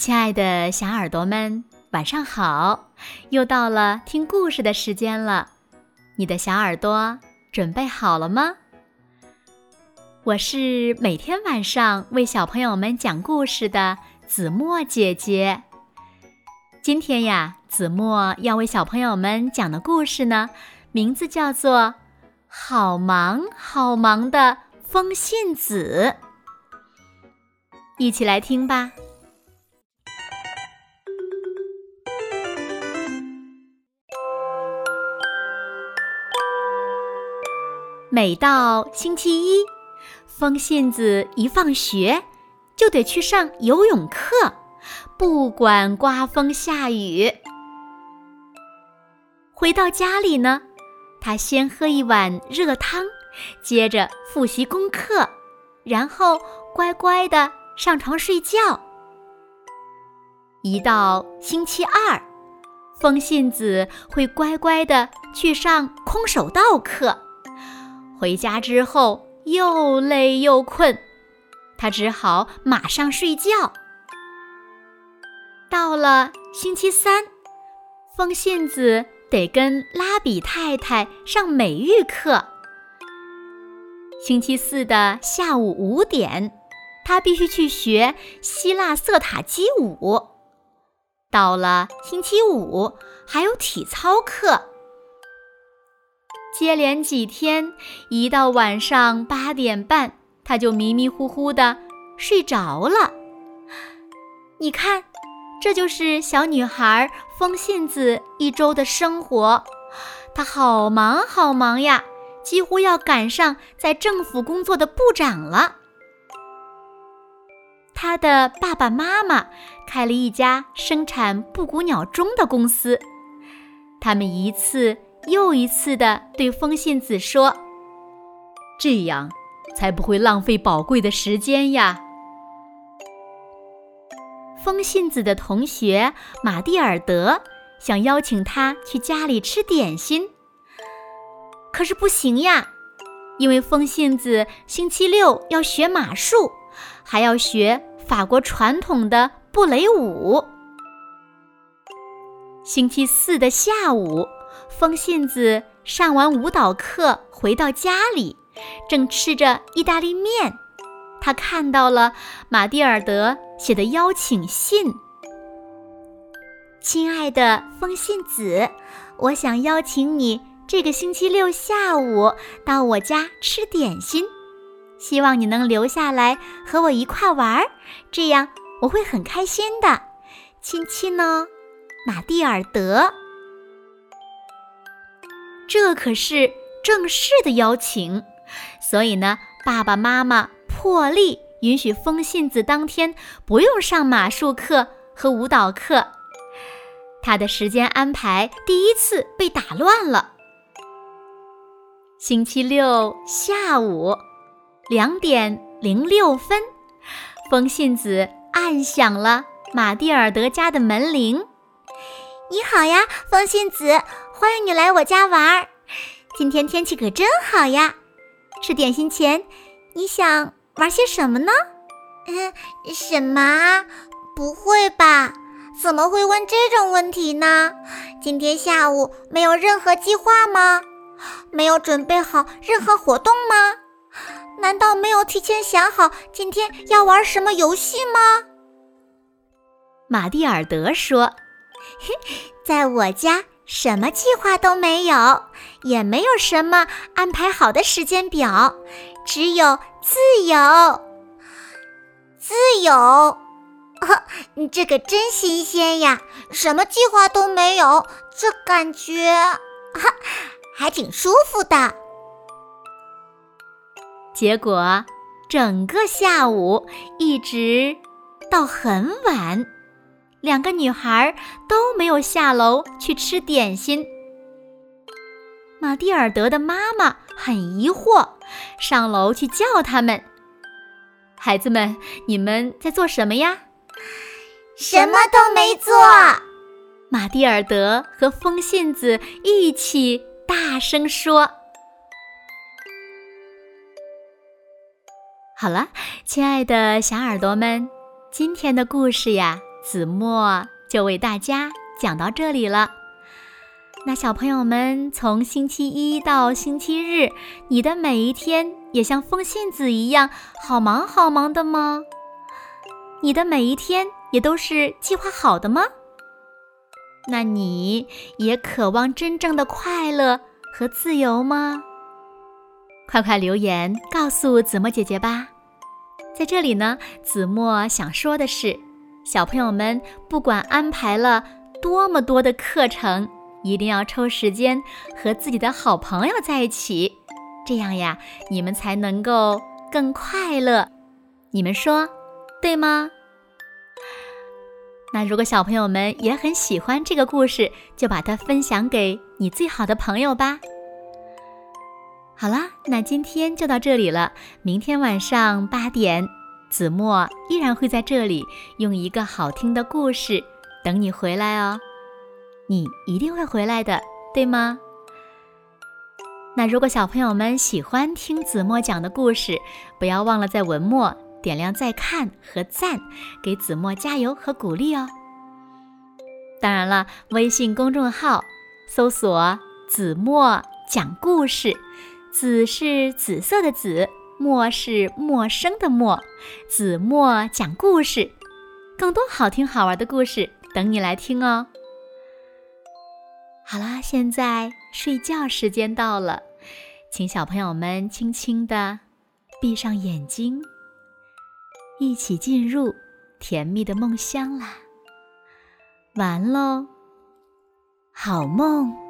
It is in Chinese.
亲爱的小耳朵们，晚上好！又到了听故事的时间了，你的小耳朵准备好了吗？我是每天晚上为小朋友们讲故事的子墨姐姐。今天呀，子墨要为小朋友们讲的故事呢，名字叫做《好忙好忙的风信子》，一起来听吧。每到星期一，风信子一放学就得去上游泳课，不管刮风下雨。回到家里呢，他先喝一碗热汤，接着复习功课，然后乖乖的上床睡觉。一到星期二，风信子会乖乖的去上空手道课。回家之后又累又困，他只好马上睡觉。到了星期三，风信子得跟拉比太太上美育课。星期四的下午五点，他必须去学希腊色塔基舞。到了星期五，还有体操课。接连几天，一到晚上八点半，他就迷迷糊糊的睡着了。你看，这就是小女孩风信子一周的生活。她好忙好忙呀，几乎要赶上在政府工作的部长了。她的爸爸妈妈开了一家生产布谷鸟钟的公司，他们一次。又一次地对风信子说：“这样才不会浪费宝贵的时间呀。”风信子的同学马蒂尔德想邀请他去家里吃点心，可是不行呀，因为风信子星期六要学马术，还要学法国传统的布雷舞。星期四的下午。风信子上完舞蹈课回到家里，正吃着意大利面，他看到了马蒂尔德写的邀请信。亲爱的风信子，我想邀请你这个星期六下午到我家吃点心，希望你能留下来和我一块玩，这样我会很开心的。亲亲哦，马蒂尔德。这可是正式的邀请，所以呢，爸爸妈妈破例允许风信子当天不用上马术课和舞蹈课。他的时间安排第一次被打乱了。星期六下午两点零六分，风信子按响了马蒂尔德家的门铃。你好呀，风信子。欢迎你来我家玩儿，今天天气可真好呀！吃点心前，你想玩些什么呢？嗯，什么？不会吧？怎么会问这种问题呢？今天下午没有任何计划吗？没有准备好任何活动吗？难道没有提前想好今天要玩什么游戏吗？马蒂尔德说：“ 在我家。”什么计划都没有，也没有什么安排好的时间表，只有自由。自由，你 这个真新鲜呀！什么计划都没有，这感觉哈 还挺舒服的。结果，整个下午一直到很晚。两个女孩都没有下楼去吃点心。马蒂尔德的妈妈很疑惑，上楼去叫他们：“孩子们，你们在做什么呀？”“什么都没做。”马蒂尔德和风信子一起大声说：“好了，亲爱的小耳朵们，今天的故事呀。”子墨就为大家讲到这里了。那小朋友们，从星期一到星期日，你的每一天也像风信子一样好忙好忙的吗？你的每一天也都是计划好的吗？那你也渴望真正的快乐和自由吗？快快留言告诉子墨姐姐吧。在这里呢，子墨想说的是，小朋友们不管安排了多么多的课程。一定要抽时间和自己的好朋友在一起，这样呀，你们才能够更快乐。你们说对吗？那如果小朋友们也很喜欢这个故事，就把它分享给你最好的朋友吧。好啦，那今天就到这里了。明天晚上八点，子墨依然会在这里用一个好听的故事等你回来哦。你一定会回来的，对吗？那如果小朋友们喜欢听子墨讲的故事，不要忘了在文末点亮再看和赞，给子墨加油和鼓励哦。当然了，微信公众号搜索“子墨讲故事”，紫是紫色的紫，陌是陌生的陌，子墨讲故事，更多好听好玩的故事等你来听哦。好啦，现在睡觉时间到了，请小朋友们轻轻的闭上眼睛，一起进入甜蜜的梦乡啦！完喽，好梦。